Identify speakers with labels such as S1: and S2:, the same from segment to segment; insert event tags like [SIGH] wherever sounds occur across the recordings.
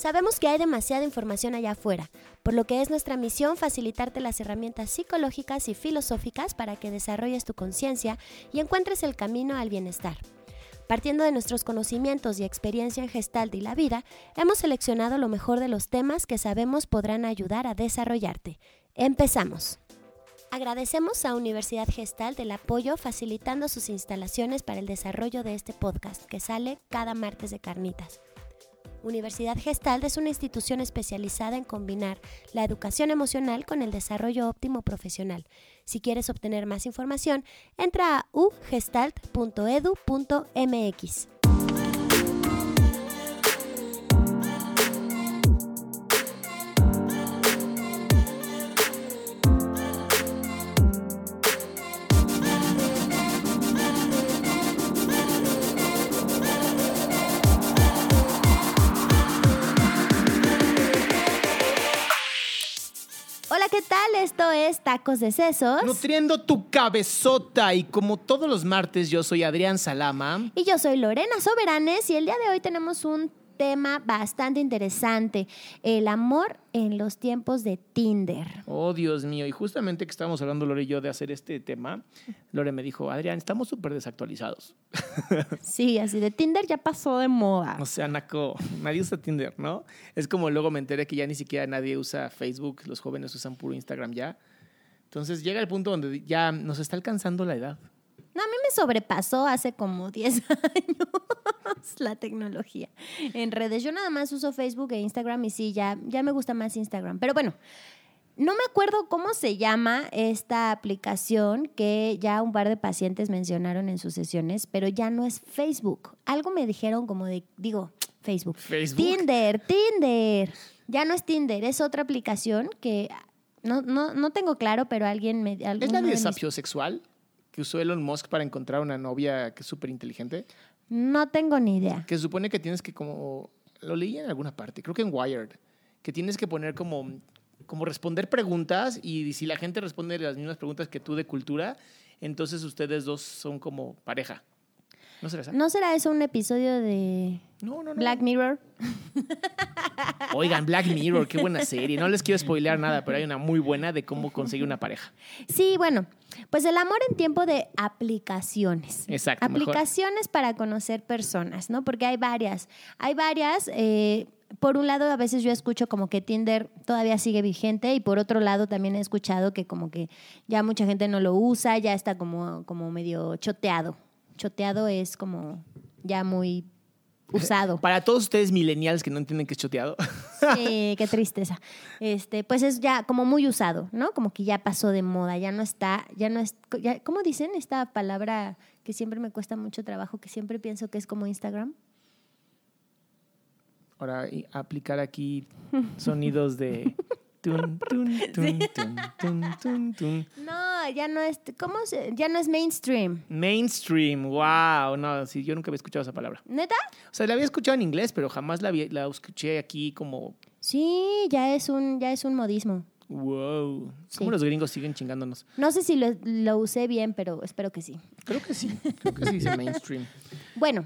S1: Sabemos que hay demasiada información allá afuera, por lo que es nuestra misión facilitarte las herramientas psicológicas y filosóficas para que desarrolles tu conciencia y encuentres el camino al bienestar. Partiendo de nuestros conocimientos y experiencia en Gestalt y la vida, hemos seleccionado lo mejor de los temas que sabemos podrán ayudar a desarrollarte. Empezamos. Agradecemos a Universidad Gestalt el apoyo facilitando sus instalaciones para el desarrollo de este podcast que sale cada martes de carnitas. Universidad Gestalt es una institución especializada en combinar la educación emocional con el desarrollo óptimo profesional. Si quieres obtener más información, entra a ugestalt.edu.mx. Tacos de Sesos.
S2: Nutriendo tu cabezota. Y como todos los martes, yo soy Adrián Salama.
S1: Y yo soy Lorena Soberanes y el día de hoy tenemos un tema bastante interesante, el amor en los tiempos de Tinder.
S2: Oh, Dios mío. Y justamente que estábamos hablando, Lore y yo, de hacer este tema, Lore me dijo, Adrián, estamos súper desactualizados. [LAUGHS]
S1: Sí, así de Tinder ya pasó de moda.
S2: O sea, Naco, nadie usa Tinder, ¿no? Es como luego me enteré que ya ni siquiera nadie usa Facebook, los jóvenes usan puro Instagram ya. Entonces llega el punto donde ya nos está alcanzando la edad.
S1: No, a mí me sobrepasó hace como 10 [LAUGHS] años la tecnología en redes. Yo nada más uso Facebook e Instagram y sí, ya, ya me gusta más Instagram. Pero bueno, no me acuerdo cómo se llama esta aplicación que ya un par de pacientes mencionaron en sus sesiones, pero ya no es Facebook. Algo me dijeron como de, digo, Facebook.
S2: Facebook.
S1: Tinder, Tinder. Ya no es Tinder, es otra aplicación que no, no, no tengo claro, pero alguien me...
S2: ¿Es la
S1: de mis-
S2: sapiosexual que usó Elon Musk para encontrar una novia que es súper inteligente?
S1: No tengo ni idea.
S2: Que se supone que tienes que como... Lo leí en alguna parte, creo que en Wired, que tienes que poner como, como responder preguntas y si la gente responde las mismas preguntas que tú de cultura, entonces ustedes dos son como pareja. ¿No será esa?
S1: ¿No será eso un episodio de
S2: No, no, no.
S1: Black Mirror?
S2: Oigan, Black Mirror, qué buena serie. No les quiero spoilear nada, pero hay una muy buena de cómo conseguir una pareja.
S1: Sí, bueno, pues el amor en tiempo de aplicaciones.
S2: Exacto, mejor.
S1: Aplicaciones para conocer personas, ¿no? Porque hay varias. Hay varias. eh, por un lado, a veces yo escucho como que Tinder todavía sigue vigente y por otro lado también he escuchado que como que ya mucha gente no lo usa, ya está como, como medio choteado. Choteado es como ya muy usado. [LAUGHS]
S2: Para todos ustedes millennials que no entienden que es choteado,
S1: Sí, [LAUGHS] qué tristeza. Este, pues es ya como muy usado, ¿no? Como que ya pasó de moda, ya no está, ya no es, ya- ¿cómo dicen esta palabra que siempre me cuesta mucho trabajo, que siempre pienso que es como Instagram?
S2: ahora aplicar aquí [LAUGHS] sonidos de... tun, tun, tun, tun.
S1: No, ya no es, ¿cómo se, ya no es mainstream?
S2: Mainstream, wow. No, sí, yo nunca había escuchado esa palabra.
S1: ¿Neta?
S2: O sea, la había escuchado en inglés, pero jamás la, la escuché aquí como,
S1: Sí, ya es un, ya es un modismo.
S2: wow.
S1: Sí.
S2: ¿Cómo los gringos siguen chingándonos?
S1: No sé si lo, lo usé bien, pero espero que sí.
S2: Creo que sí, creo que sí dice mainstream. [LAUGHS]
S1: Bueno,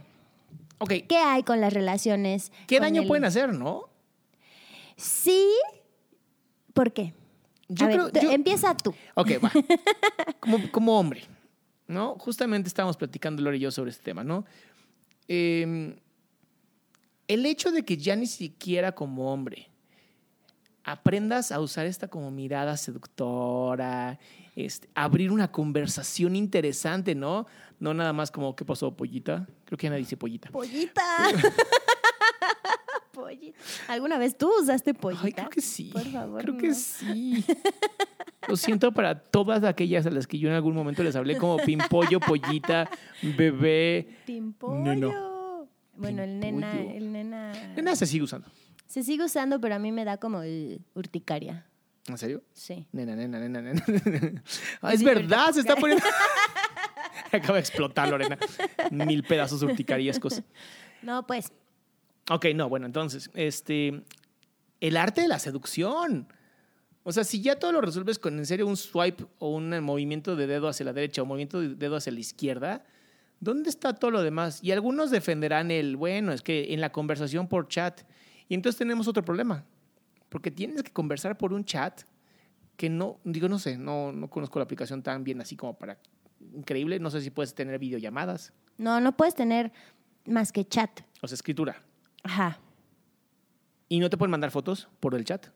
S2: Ok,
S1: ¿qué hay con las relaciones?
S2: ¿qué daño
S1: el-
S2: pueden hacer, no?
S1: Sí, ¿por qué?
S2: Yo
S1: A ver,
S2: creo-
S1: tú-
S2: yo-
S1: empieza tú.
S2: Ok, va. Como, como hombre, ¿no? Justamente estábamos platicando Lore y yo sobre este tema, ¿no? Eh, el hecho de que ya ni siquiera como hombre aprendas a usar esta como mirada seductora, este, abrir una conversación interesante, ¿no? No nada más como, ¿qué pasó, pollita? Creo que ya nadie dice pollita.
S1: Pollita. Pollita. ¿Alguna vez tú usaste pollita?
S2: Ay, creo que sí.
S1: Por favor.
S2: Creo
S1: no.
S2: que sí. [LAUGHS] Lo siento para todas aquellas a las que yo en algún momento les hablé como pimpollo, pollita, bebé.
S1: Pimpollo.
S2: Neno.
S1: Bueno, el nena, el nena.
S2: Nena se sigue usando.
S1: Se sigue usando, pero a mí me da como el urticaria.
S2: ¿En serio?
S1: Sí.
S2: Nena, nena, nena, nena. Ah, es
S1: Sí,
S2: verdad, se está poniendo. [LAUGHS] Acaba de explotar, Lorena. Mil pedazos urticariescos.
S1: No, pues.
S2: Ok, no, bueno, entonces, este. El arte de la seducción. O sea, si ya todo lo resuelves con en serio un swipe o un movimiento de dedo hacia la derecha o movimiento de dedo hacia la izquierda, ¿dónde está todo lo demás? Y algunos defenderán el, bueno, es que en la conversación por chat Y entonces tenemos otro problema, porque tienes que conversar por un chat que no, digo, no sé, no, no conozco la aplicación tan bien así como para increíble. No sé si puedes tener videollamadas.
S1: No, no puedes tener más que chat.
S2: O sea, escritura.
S1: Ajá.
S2: ¿Y no te pueden mandar fotos por el chat?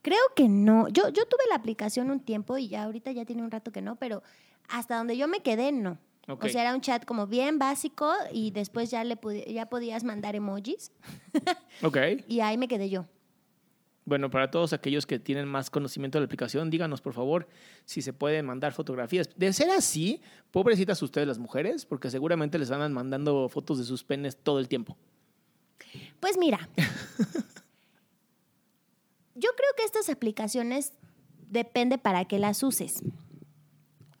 S1: Creo que no. Yo, yo tuve la aplicación un tiempo y ya ahorita ya tiene un rato que no, pero hasta donde yo me quedé, no. O sea, era un chat como bien básico y después ya, le ya podías mandar emojis [LAUGHS]
S2: Ok.
S1: y ahí me quedé yo.
S2: Bueno, para todos aquellos que tienen más conocimiento de la aplicación, díganos por favor si se pueden mandar fotografías. De ser así, pobrecitas ustedes las mujeres, porque seguramente les andan mandando fotos de sus penes todo el tiempo.
S1: Pues mira, [LAUGHS] yo creo que estas aplicaciones depende para qué las uses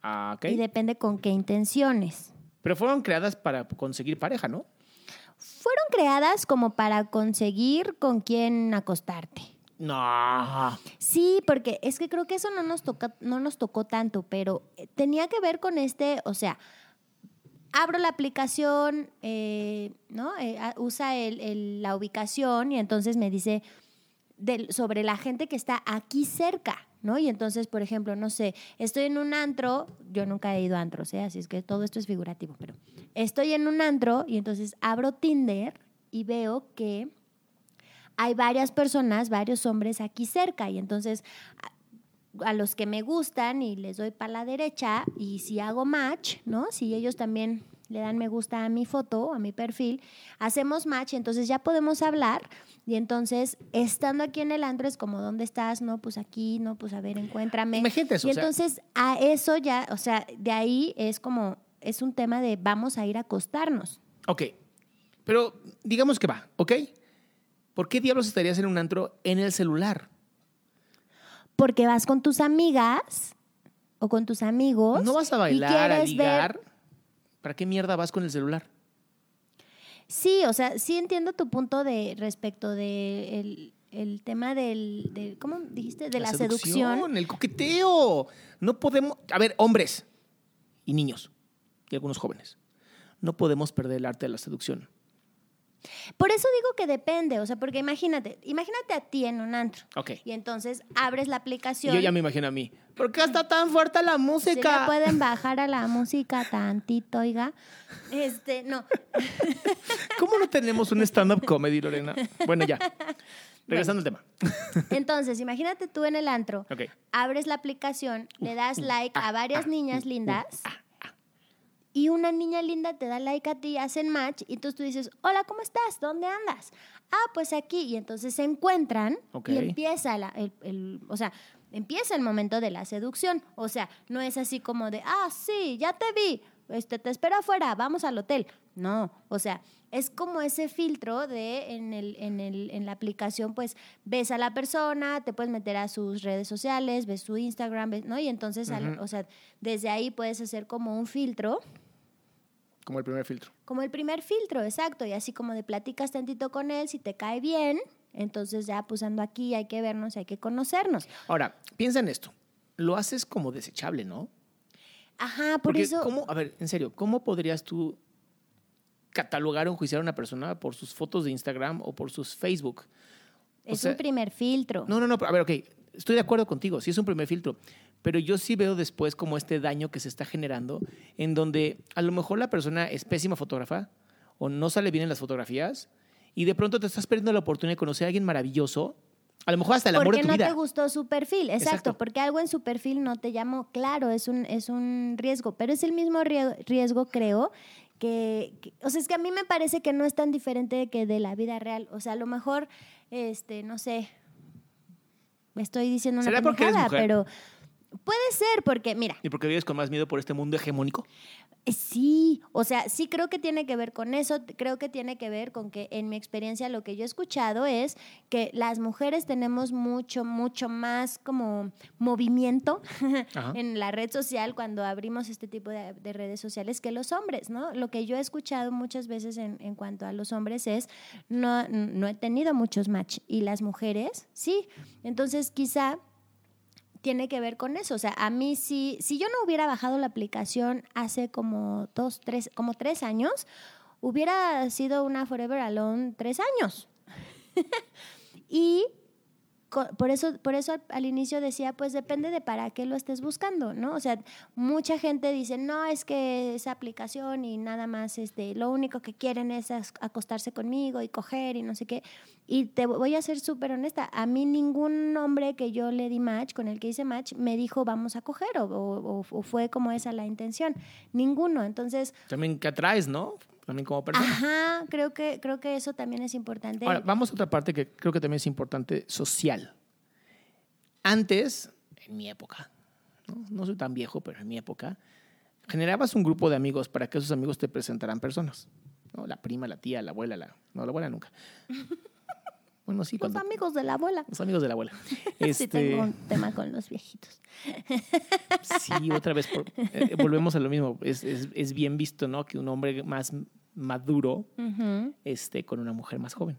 S2: Ah, ok.
S1: y depende con qué intenciones.
S2: Pero fueron creadas para conseguir pareja, ¿no?
S1: Fueron creadas como para conseguir con quién acostarte.
S2: No.
S1: Sí, porque es que creo que eso no nos toca, no nos tocó tanto, pero eh, tenía que ver con este, o sea, abro la aplicación, eh, ¿no? Eh, usa la ubicación y entonces me dice sobre la gente que está aquí cerca, ¿no? Y entonces, por ejemplo, no sé, estoy en un antro, yo nunca he ido a antros, ¿eh? así es que todo esto es figurativo, pero estoy en un antro y entonces abro Tinder y veo que hay varias personas, varios hombres aquí cerca y entonces a, los que me gustan y les doy para la derecha y si hago match, ¿no? Si ellos también le dan me gusta a mi foto, a mi perfil, hacemos match y entonces ya podemos hablar y entonces estando aquí en el antro es como ¿dónde estás? No, pues aquí, no, pues a ver, encuéntrame.
S2: Imagínate eso,
S1: Y
S2: o sea-
S1: entonces a eso ya, o sea, de ahí es como es un tema de vamos a ir a acostarnos.
S2: Ok. Pero digamos que va, ¿ok? ¿Por qué diablos estarías en un antro en el celular?
S1: Porque vas con tus amigas o con tus amigos.
S2: ¿No vas a bailar, a
S1: ver-
S2: ligar? ¿Para qué mierda vas con el celular?
S1: Sí, o sea, sí entiendo tu punto de respecto de el, el tema del, del- ¿cómo dijiste? De la, seducción.
S2: El coqueteo. No podemos. A ver, hombres y niños y algunos jóvenes. No podemos perder el arte de la seducción.
S1: Por eso digo que depende, o sea, porque imagínate, imagínate a ti en un antro.
S2: Ok.
S1: Y entonces abres la
S2: Y
S1: aplicación.
S2: yo ya me imagino a mí. ¿Por qué está tan fuerte la música?
S1: pueden bajar a la música tantito, oiga. Este, no. [LAUGHS]
S2: ¿Cómo no tenemos un stand-up comedy, Lorena? Bueno, ya. Regresando al tema. [LAUGHS]
S1: Entonces, imagínate tú en el antro.
S2: Ok.
S1: abres la aplicación, le das like
S2: ah,
S1: a varias niñas lindas y una niña linda te da like a ti, hacen match y entonces tú dices, hola, ¿cómo estás? ¿Dónde andas? Ah, pues aquí. Y entonces se encuentran y empieza la- el, el- o sea, empieza el momento de la seducción. O sea, no es así como de, ah, sí, ya te vi, este, te espero afuera, vamos al hotel. No, o sea, es como ese filtro de en, el, en, el, en la aplicación, pues ves a la persona, te puedes meter a sus redes sociales, ves su Instagram, ves- ¿no? Y entonces, al- o sea, desde ahí puedes hacer como un filtro,
S2: Como el primer filtro.
S1: como el primer filtro, exacto, y así como de platicas tantito con él, si te cae bien, entonces ya pues ando aquí, hay que vernos, hay que conocernos.
S2: Ahora, piensa en esto. Lo haces como desechable, ¿no?
S1: Ajá, por
S2: Porque,
S1: eso...
S2: ¿cómo, a ver, en serio, ¿cómo podrías tú catalogar o enjuiciar a una persona por sus fotos de Instagram o por sus Facebook? O
S1: Es
S2: sea,
S1: un primer filtro.
S2: No, no, no, a ver, ok, estoy de acuerdo contigo, sí es un primer filtro, pero yo sí veo después como este daño que se está generando en donde a lo mejor la persona es pésima fotógrafa o no sale bien en las fotografías y de pronto te estás perdiendo la oportunidad de conocer a alguien maravilloso, a lo mejor hasta el amor
S1: porque
S2: de tu
S1: no
S2: vida.
S1: te gustó su perfil, exacto,
S2: Exacto.
S1: porque algo en su perfil no te llamó, claro, es un, es un riesgo, pero es el mismo rie- riesgo, creo, que, que- o sea, es que a mí me parece que no es tan diferente que de la vida real, o sea, a lo mejor, este, no sé, me estoy diciendo una
S2: ¿Será porque eres
S1: pendejada, pero puede ser, porque, mira,
S2: ¿Y porque vives con más miedo por este mundo hegemónico?
S1: eh, Sí, o sea, sí creo que tiene que ver con eso, creo que tiene que ver con que en mi experiencia lo que yo he escuchado es que las mujeres tenemos mucho, mucho más como movimiento [LAUGHS]
S2: Ajá.
S1: en la red social cuando abrimos este tipo de, de redes sociales que los hombres, ¿no? Lo que yo he escuchado muchas veces en, en cuanto a los hombres es, no, no he tenido muchos match y las mujeres, sí. Entonces quizá tiene que ver con eso. O sea, a mí sí, si yo no hubiera bajado la aplicación hace como dos, tres, como tres años, hubiera sido una Forever Alone tres años. [LAUGHS] y por eso, por eso al, inicio decía, pues depende de para qué lo estés buscando, ¿no? O sea, mucha gente dice, no, es que esa aplicación y nada más, este, lo único que quieren es acostarse conmigo y coger y no sé qué. Y te voy a ser súper honesta, a mí ningún hombre que yo le di match, con el que hice match, me dijo vamos a coger o, o fue como esa la intención. Ninguno, entonces...
S2: También que atraes, ¿no? También como persona.
S1: Ajá, creo que, creo que eso también es importante.
S2: Ahora, vamos a otra parte que creo que también es importante, social. Antes, en mi época, no, soy tan viejo, pero en mi época, generabas un grupo de amigos para que esos amigos te presentaran personas. ¿no? La prima, la tía, la abuela, la... No, la abuela nunca. [LAUGHS]
S1: Bueno, sí. Los amigos de la abuela.
S2: Los amigos de la abuela.
S1: Este... [LAUGHS] Sí, tengo un tema con los viejitos.
S2: sí, otra vez eh, volvemos a lo mismo. Es, es, es, bien visto, ¿no? Que un hombre más maduro esté con una mujer más joven.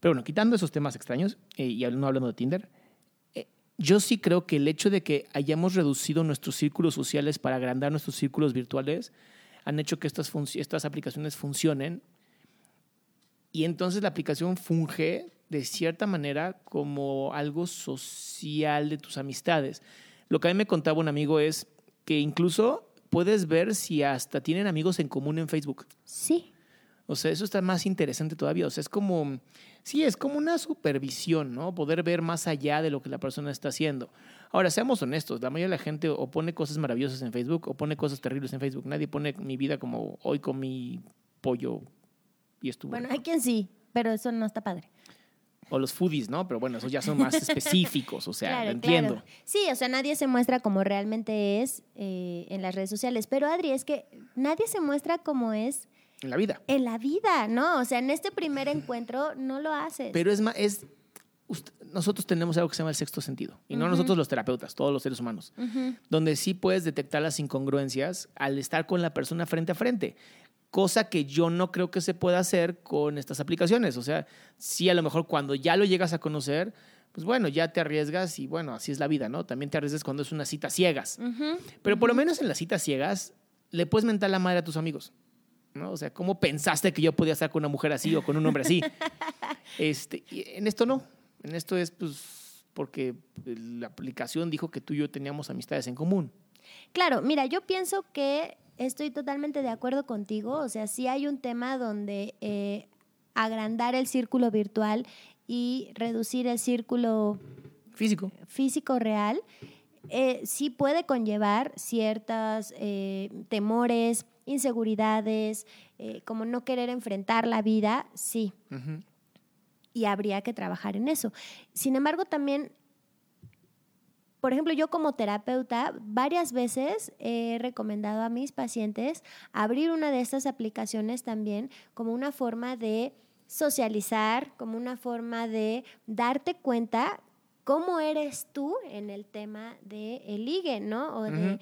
S2: Pero bueno, quitando esos temas extraños eh, y no hablando de Tinder, eh, yo sí creo que el hecho de que hayamos reducido nuestros círculos sociales para agrandar nuestros círculos virtuales han hecho que estas, estas aplicaciones funcionen y entonces la aplicación funge de cierta manera como algo social de tus amistades. Lo que a mí me contaba un amigo es que incluso puedes ver si hasta tienen amigos en común en Facebook.
S1: Sí.
S2: O sea, eso está más interesante todavía. O sea, es como, sí, es como una supervisión, ¿no? Poder ver más allá de lo que la persona está haciendo. Ahora, seamos honestos, la mayoría de la gente o pone cosas maravillosas en Facebook o pone cosas terribles en Facebook. Nadie pone mi vida como hoy con mi pollo y estuvo.
S1: Bueno, hay quien sí, pero eso no está padre.
S2: O los foodies, ¿no? Pero bueno, esos ya son más [LAUGHS] específicos, o sea, lo entiendo.
S1: Sí, o sea, nadie se muestra como realmente es eh, en las redes sociales. Pero Adri, es que nadie se muestra como es.
S2: En la vida.
S1: En la vida, ¿no? O sea, en este primer encuentro no lo haces.
S2: Pero es más, es. nosotros tenemos algo que se llama el sexto sentido. Y no nosotros los terapeutas, todos los seres humanos. Donde sí puedes detectar las incongruencias al estar con la persona frente a frente cosa que yo no creo que se pueda hacer con estas aplicaciones. O sea, sí, a lo mejor cuando ya lo llegas a conocer, pues bueno, ya te arriesgas y bueno, así es la vida, ¿no? También te arriesgas cuando es una cita ciegas. Pero por lo menos en las citas ciegas le puedes mentar la madre a tus amigos. ¿no? O sea, ¿cómo pensaste que yo podía estar con una mujer así o con un hombre así? [LAUGHS] este, en esto no. En esto es pues porque la aplicación dijo que tú y yo teníamos amistades en común.
S1: Claro, mira, yo pienso que Estoy totalmente de acuerdo contigo. O sea, sí hay un tema donde eh, agrandar el círculo virtual y reducir el círculo
S2: físico,
S1: físico real, eh, sí puede conllevar ciertos eh, temores, inseguridades, como no querer enfrentar la vida, sí. Y habría que trabajar en eso. Sin embargo, también por ejemplo, yo como terapeuta varias veces he recomendado a mis pacientes abrir una de estas aplicaciones también como una forma de socializar, como una forma de darte cuenta cómo eres tú en el tema de el ligue, ¿no? O de,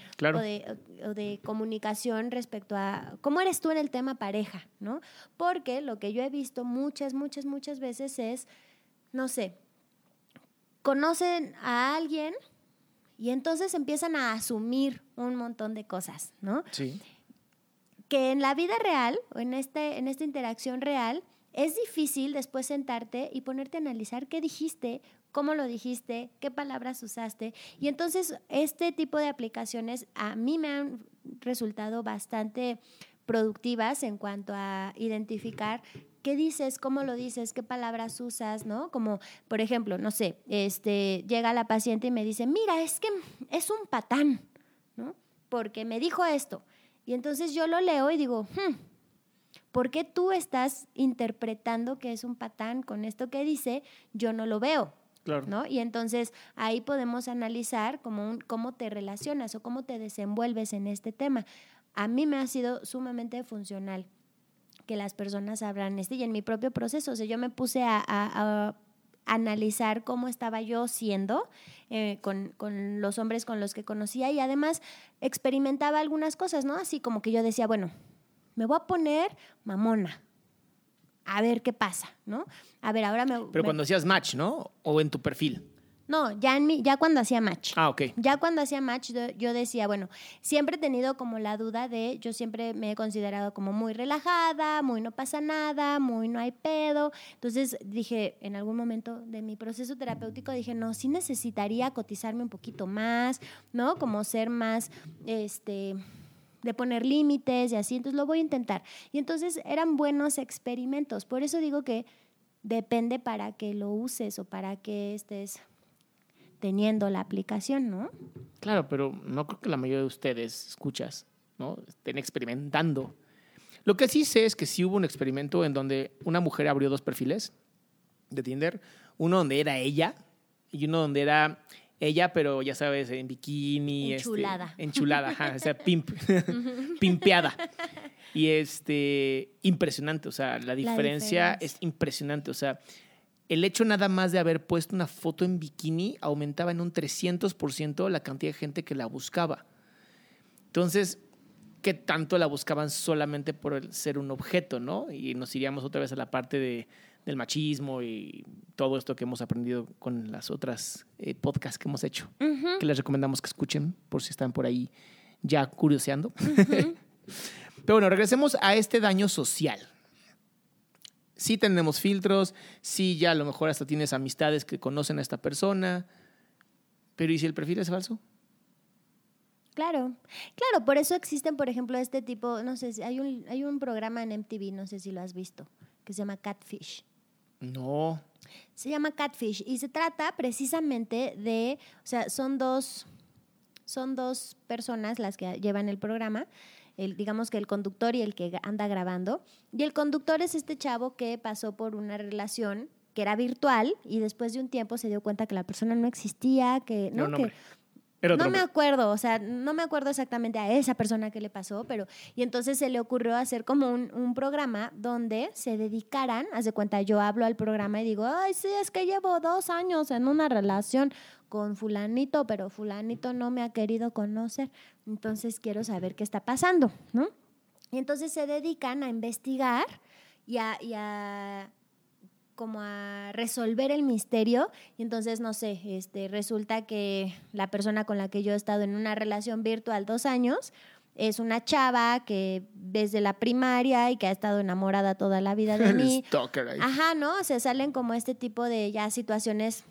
S1: o, de, comunicación respecto a cómo eres tú en el tema pareja, ¿no? Porque lo que yo he visto muchas, muchas, muchas veces es, no sé, conocen a alguien y entonces empiezan a asumir un montón de cosas, ¿no?
S2: Sí.
S1: Que en la vida real, o en, este, en esta interacción real, es difícil después sentarte y ponerte a analizar qué dijiste, cómo lo dijiste, qué palabras usaste. Y entonces este tipo de aplicaciones a mí me han resultado bastante productivas en cuanto a identificar qué dices, cómo lo dices, qué palabras usas, ¿no? Como, por ejemplo, no sé, este, llega la paciente y me dice, mira, es que es un patán, ¿no? Porque me dijo esto. Y entonces yo lo leo y digo, hmm, ¿por qué tú estás interpretando que es un patán con esto que dice? Yo no lo veo.
S2: Claro.
S1: ¿no? Y entonces ahí podemos analizar cómo, cómo te relacionas o cómo te desenvuelves en este tema. A mí me ha sido sumamente funcional que las personas abran este y en mi propio proceso. O sea, yo me puse a, analizar cómo estaba yo siendo eh, con, con, los hombres con los que conocía y además experimentaba algunas cosas, ¿no? Así como que yo decía, bueno, me voy a poner mamona. A ver qué pasa, ¿no? A ver, ahora me.
S2: Pero cuando hacías match, ¿no? O en tu perfil.
S1: No, ya, en mi, ya cuando hacía match.
S2: Ah, ok.
S1: Ya cuando hacía match, yo, yo decía, bueno, siempre he tenido como la duda de, yo siempre me he considerado como muy relajada, muy no pasa nada, muy no hay pedo. Entonces dije, en algún momento de mi proceso terapéutico, dije, no, sí necesitaría cotizarme un poquito más, ¿no? Como ser más, este de poner límites y así, entonces lo voy a intentar. Y entonces eran buenos experimentos, por eso digo que depende para que lo uses o para que estés teniendo la aplicación, ¿no?
S2: Claro, pero no creo que la mayoría de ustedes, escuchas, ¿no? Estén experimentando. Lo que sí sé es que sí hubo un experimento en donde una mujer abrió dos perfiles de Tinder, uno donde era ella y uno donde era ella, pero ya sabes, en bikini.
S1: este, Enchulada.
S2: enchulada, ajá, o sea, [LAUGHS] pimp, pimpeada. Y este, impresionante, o sea, la diferencia,
S1: diferencia.
S2: es impresionante, o sea, el hecho nada más de haber puesto una foto en bikini aumentaba en un 300% la cantidad de gente que la buscaba. Entonces, ¿qué tanto la buscaban solamente por el ser un objeto, no? Y nos iríamos otra vez a la parte de, del machismo y todo esto que hemos aprendido con las otras eh, podcasts que hemos hecho, que les recomendamos que escuchen por si están por ahí ya curioseando. [LAUGHS] Pero bueno, regresemos a este daño social. Sí tenemos filtros, sí ya a lo mejor hasta tienes amistades que conocen a esta persona, pero ¿y si el perfil es falso?
S1: Claro, claro, por eso existen, por ejemplo, este tipo, no sé, si hay un, hay un programa en MTV, no sé si lo has visto, que se llama Catfish.
S2: No.
S1: Se llama Catfish y se trata precisamente de, o sea, son dos, son dos personas las que llevan el programa, el, digamos que el conductor y el que anda grabando. Y el conductor es este chavo que pasó por una relación que era virtual y después de un tiempo se dio cuenta que la persona no existía, que,
S2: Era
S1: ¿no?
S2: un
S1: que.
S2: Era
S1: no me acuerdo, o sea, no me acuerdo exactamente a esa persona que le pasó, pero y entonces se le ocurrió hacer como un, un programa donde se dedicaran, haz de cuenta, yo hablo al programa y digo, ay, sí, es que llevo dos años en una relación con fulanito, pero fulanito no me ha querido conocer, entonces quiero saber qué está pasando, ¿no? Y entonces se dedican a investigar y a, y a como a resolver el misterio y entonces no sé, este resulta que la persona con la que yo he estado en una relación virtual dos años es una chava que desde la primaria y que ha estado enamorada toda la vida de [LAUGHS]
S2: El
S1: mí.
S2: stalker ahí.
S1: Ajá, ¿no? Se salen como este tipo de ya situaciones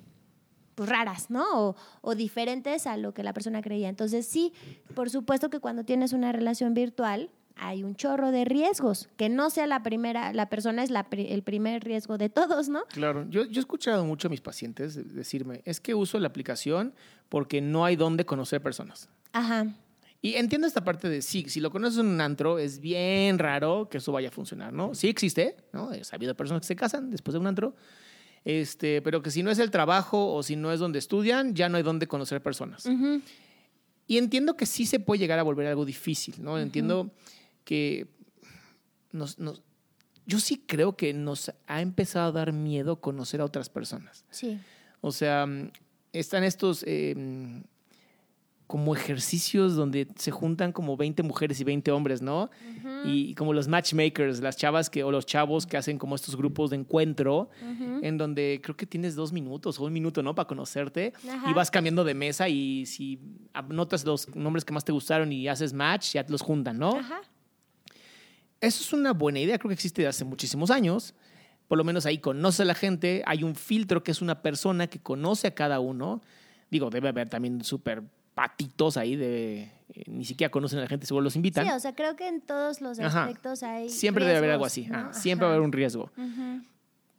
S1: pues, raras, ¿no? O, o diferentes a lo que la persona creía. Entonces, sí, por supuesto que cuando tienes una relación virtual hay un chorro de riesgos. Que no sea la primera, la persona es la el primer riesgo de todos, ¿no?
S2: Claro, yo, yo he escuchado mucho a mis pacientes decirme, es que uso la aplicación porque no hay dónde conocer personas.
S1: Ajá.
S2: Y entiendo esta parte de sí, si lo conoces en un antro, es bien raro que eso vaya a funcionar, ¿no? Sí existe, ¿no? He sabido personas que se casan después de un antro, este, pero que si no es el trabajo o si no es donde estudian, ya no hay dónde conocer personas.
S1: Ujú.
S2: Y entiendo que sí se puede llegar a volver algo difícil, ¿no? Entiendo que nos, nos- yo sí creo que nos ha empezado a dar miedo conocer a otras personas.
S1: Sí.
S2: O sea, mm, están estos eh, mm, como ejercicios donde se juntan como 20 mujeres y 20 hombres, ¿no? y, y como los matchmakers, las chavas que, o los chavos que hacen como estos grupos de encuentro, en donde creo que tienes dos minutos o un minuto, ¿no? Para conocerte y vas cambiando de mesa y si anotas los nombres que más te gustaron y haces match, ya te los juntan, ¿no?
S1: Ajá.
S2: Eso es una buena idea, creo que existe desde hace muchísimos años. Por lo menos ahí conoce a la gente, hay un filtro que es una persona que conoce a cada uno. Digo, debe haber también súper patitos ahí de eh, ni siquiera conocen a la gente, seguro los invitan.
S1: Sí, o sea, creo que en todos los
S2: Ajá.
S1: aspectos hay.
S2: siempre debe haber algo así,
S1: ¿no?
S2: ah, siempre va a
S1: Ajá.
S2: haber un riesgo.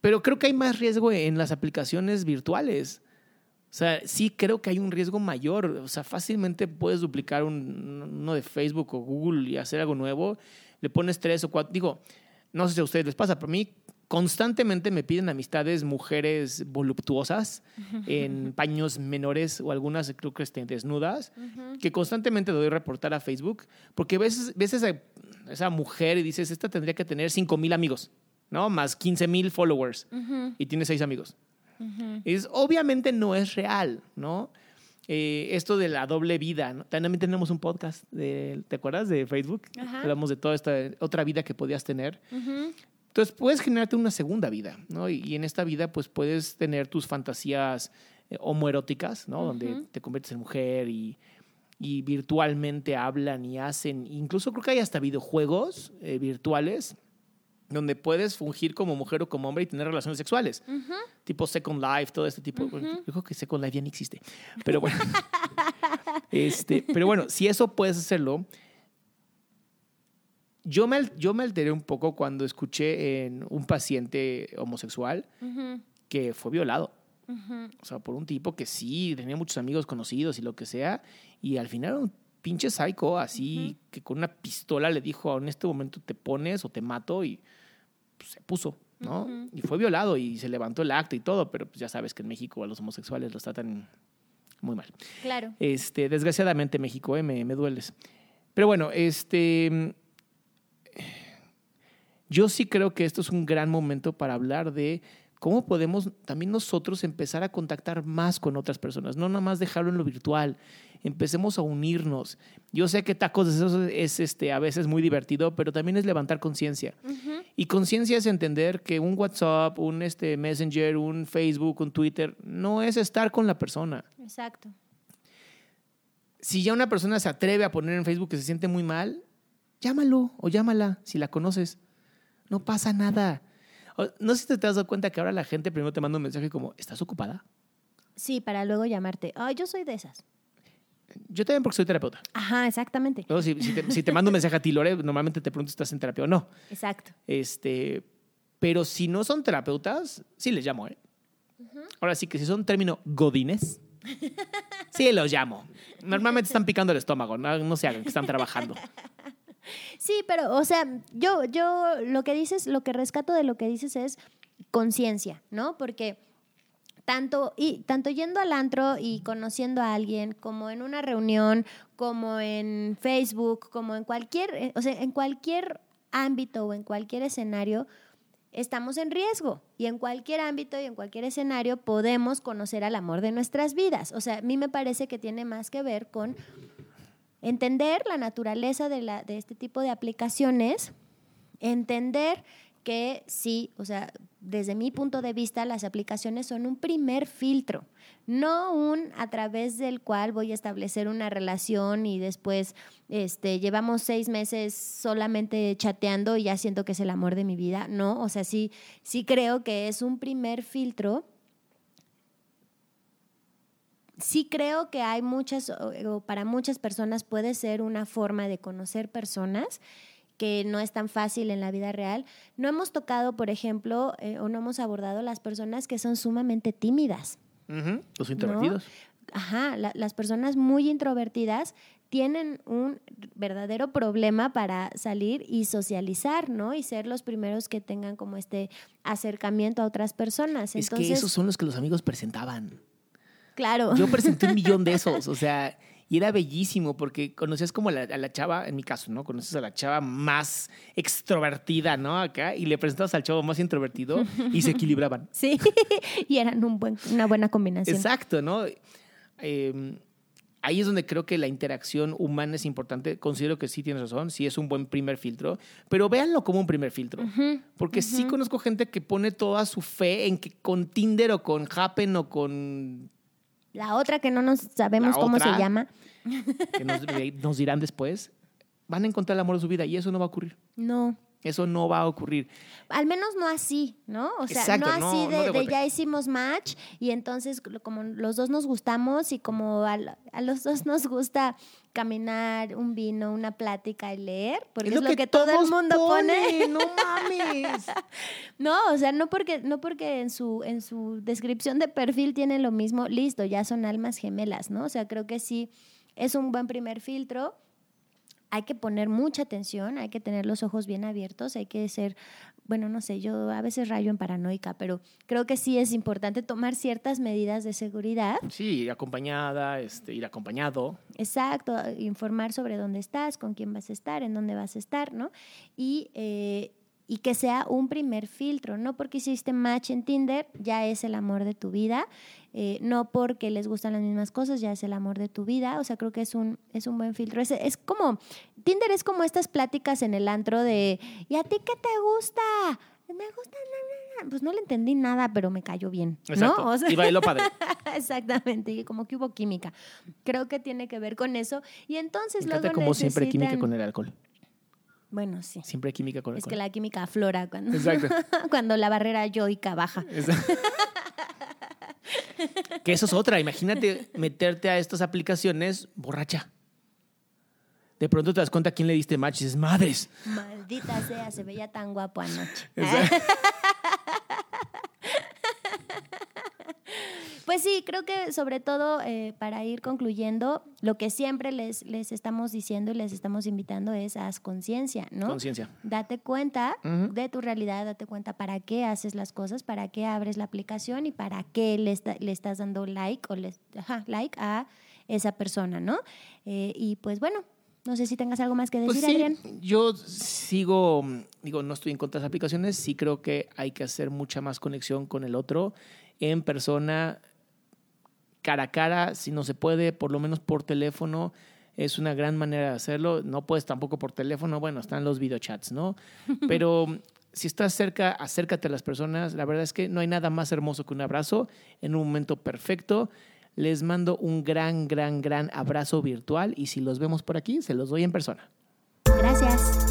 S2: Pero creo que hay más riesgo en las aplicaciones virtuales. O sea, sí creo que hay un riesgo mayor. O sea, fácilmente puedes duplicar un, uno de Facebook o Google y hacer algo nuevo. Le pones tres o cuatro. Digo, no sé si a ustedes les pasa, pero a mí constantemente me piden amistades mujeres voluptuosas en paños menores o algunas creo que estén desnudas, que constantemente doy reportar a Facebook, porque ves, ves esa, esa mujer y dices, esta tendría que tener 5 mil amigos, ¿no? Más 15 mil followers y tiene seis amigos.
S1: Ujú.
S2: Y dices, obviamente no es real, ¿no? Eh, esto de la doble vida, ¿no? También tenemos un podcast, de, ¿te acuerdas? De Facebook.
S1: Ajá.
S2: Hablamos de toda esta otra vida que podías tener.
S1: Ujú.
S2: Entonces puedes generarte una segunda vida, ¿no? Y, y en esta vida pues puedes tener tus fantasías eh, homoeróticas, ¿no? Donde te conviertes en mujer y, y virtualmente hablan y hacen. Incluso creo que hay hasta videojuegos eh, virtuales donde puedes fungir como mujer o como hombre y tener relaciones sexuales. Tipo Second Life, todo este tipo. Yo creo que Second Life ya ni existe. Pero bueno. [LAUGHS] este, pero bueno, si eso puedes hacerlo. Yo me, yo me alteré un poco cuando escuché en un paciente homosexual que fue violado. O sea, por un tipo que sí tenía muchos amigos conocidos y lo que sea. Y al final un pinche psycho, así que con una pistola le dijo: En este momento te pones o te mato. Y pues, se puso, ¿no? Y fue violado y se levantó el acto y todo. Pero pues, ya sabes que en México a los homosexuales los tratan muy mal.
S1: Claro.
S2: Este, desgraciadamente, México, ¿eh? me, me dueles. Pero bueno, este. Yo sí creo que esto es un gran momento para hablar de cómo podemos también nosotros empezar a contactar más con otras personas, no nada más dejarlo en lo virtual. Empecemos a unirnos. Yo sé que tacos de sesos es este, a veces muy divertido, pero también es levantar conciencia. Y conciencia es entender que un WhatsApp, un este, Messenger, un Facebook, un Twitter, no es estar con la persona.
S1: Exacto.
S2: Si ya una persona se atreve a poner en Facebook que se siente muy mal, llámalo o llámala si la conoces. No pasa nada. No sé si te has dado cuenta que ahora la gente primero te manda un mensaje como, ¿estás ocupada?
S1: Sí, para luego llamarte. Ay, yo soy de esas.
S2: Yo también porque soy terapeuta.
S1: Ajá, exactamente.
S2: Luego, si, si, te, si, te, mando un mensaje a ti, Lore, normalmente te pregunto si estás en terapia o no.
S1: Exacto.
S2: Este, pero si no son terapeutas, sí les llamo, ¿eh? Ahora sí que si son término godines, sí los llamo. Normalmente están picando el estómago, no, no se hagan, que están trabajando.
S1: Sí, pero, o sea, yo, yo lo que dices, lo que rescato de lo que dices es conciencia, ¿no? Porque tanto, y, tanto yendo al antro y conociendo a alguien, como en una reunión, como en Facebook, como en cualquier, eh, o sea, en cualquier ámbito o en cualquier escenario, estamos en riesgo. Y en cualquier ámbito y en cualquier escenario podemos conocer al amor de nuestras vidas. O sea, a mí me parece que tiene más que ver con entender la naturaleza de, la, de este tipo de aplicaciones, entender que sí, o sea, desde mi punto de vista, las aplicaciones son un primer filtro, no un a través del cual voy a establecer una relación y después este, llevamos seis meses solamente chateando y ya siento que es el amor de mi vida. No, o sea, sí, sí creo que es un primer filtro sí creo que hay muchas, o para muchas personas puede ser una forma de conocer personas que no es tan fácil en la vida real. No hemos tocado, por ejemplo, eh, o no hemos abordado las personas que son sumamente tímidas.
S2: Los introvertidos.
S1: Ajá, las personas muy introvertidas tienen un verdadero problema para salir y socializar, ¿no? Y ser los primeros que tengan como este acercamiento a otras personas.
S2: Es que esos son los que los amigos presentaban.
S1: Claro.
S2: Yo presenté un millón de [LAUGHS] esos, o sea, y era bellísimo porque conocías como a la, chava, en mi caso, ¿no? Conoces a la chava más extrovertida, ¿no? Acá, y le presentabas al chavo más introvertido y se equilibraban. [LAUGHS]
S1: Sí, y eran un buen, una buena combinación.
S2: Exacto, ¿no? Em, ahí es donde creo que la interacción humana es importante. Considero que sí tienes razón, sí es un buen primer filtro, pero véanlo como un primer filtro. porque sí conozco gente que pone toda su fe en que con Tinder o con Happen o con
S1: la otra que no nos sabemos cómo se llama.
S2: Que nos, dirán después. Van a encontrar el amor de su vida y eso no va a ocurrir.
S1: No.
S2: Eso no va a ocurrir.
S1: Al menos no así, ¿no? O sea, no así de, ya hicimos match y entonces como los dos nos gustamos y como a, los dos nos gusta caminar, un vino, una plática y leer, porque es, lo, que, todo el mundo pone.
S2: No [LAUGHS] mames.
S1: no, o sea, no porque, no porque en su, en su descripción de perfil tienen lo mismo, listo, ya son almas gemelas, ¿no? O sea, creo que sí es un buen primer filtro hay que poner mucha atención, hay que tener los ojos bien abiertos, hay que ser, bueno, no sé, yo a veces rayo en paranoica, pero creo que sí es importante tomar ciertas medidas de seguridad.
S2: Sí, ir acompañada, este, ir acompañado.
S1: Exacto, informar sobre dónde estás, con quién vas a estar, en dónde vas a estar, ¿no? Y eh, y que sea un primer filtro. No porque hiciste match en Tinder ya es el amor de tu vida, eh, no porque les gustan las mismas cosas ya es el amor de tu vida. O sea, creo que es un, es un buen filtro. Es, es como, Tinder es como estas pláticas en el antro de, ¿y a ti qué te gusta? Me gusta, pues no le entendí nada, pero me cayó bien,
S2: Exacto.
S1: ¿no? O sea-
S2: y bailó padre. [LAUGHS]
S1: Exactamente, y como que hubo química. Creo que tiene que ver con eso. Y entonces
S2: Me
S1: luego
S2: como siempre hay química
S1: necesitan-
S2: con el alcohol.
S1: Bueno, sí.
S2: Siempre hay química con el
S1: Es que la química aflora cuando,
S2: Exacto. [LAUGHS]
S1: cuando la barrera yoica baja.
S2: Exacto. [LAUGHS] que eso es otra. Imagínate meterte a estas aplicaciones borracha. De pronto te das cuenta a quién le diste match y dices, madres.
S1: Maldita sea, se veía tan guapo anoche. [LAUGHS] Pues sí, creo que sobre todo eh, para ir concluyendo, lo que siempre les, les estamos diciendo y les estamos invitando es haz conciencia, ¿no?
S2: Conciencia.
S1: Date cuenta de tu realidad, date cuenta para qué haces las cosas, para qué abres la aplicación y para qué le, esta- le estás dando like o le, ajá, like a esa persona, ¿no? Eh, y pues bueno, no sé si tengas algo más que decir,
S2: Pues sí,
S1: Adrián.
S2: yo sigo, digo, no estoy en contra de las aplicaciones, sí creo que hay que hacer mucha más conexión con el otro en persona, cara a cara, si no se puede, por lo menos por teléfono. Es una gran manera de hacerlo. No puedes tampoco por teléfono, bueno, están los videochats, ¿no? [LAUGHS] Pero si estás cerca, acércate a las personas. La verdad es que no hay nada más hermoso que un abrazo en un momento perfecto. Les mando un gran, gran, gran abrazo virtual y si los vemos por aquí, se los doy en persona.
S1: Gracias.